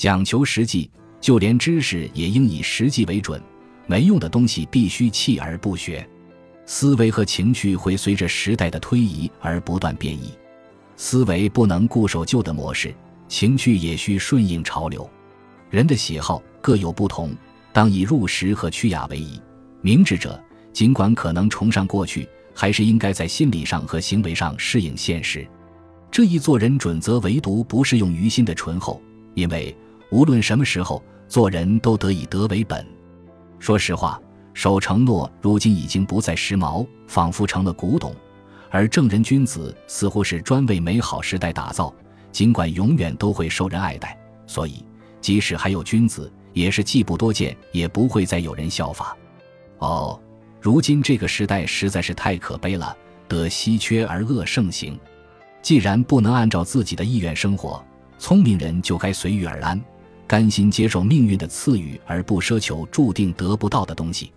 讲求实际，就连知识也应以实际为准。没用的东西必须弃而不学。思维和情趣会随着时代的推移而不断变异，思维不能固守旧的模式，情趣也需顺应潮流。人的喜好各有不同，当以入时和趋雅为宜。明智者尽管可能崇尚过去，还是应该在心理上和行为上适应现实。这一做人准则唯独不适用于心的醇厚，因为无论什么时候做人都得以德为本。说实话。守承诺，如今已经不再时髦，仿佛成了古董。而正人君子似乎是专为美好时代打造，尽管永远都会受人爱戴。所以，即使还有君子，也是既不多见，也不会再有人效法。哦，如今这个时代实在是太可悲了，德稀缺而恶盛行。既然不能按照自己的意愿生活，聪明人就该随遇而安，甘心接受命运的赐予，而不奢求注定得不到的东西。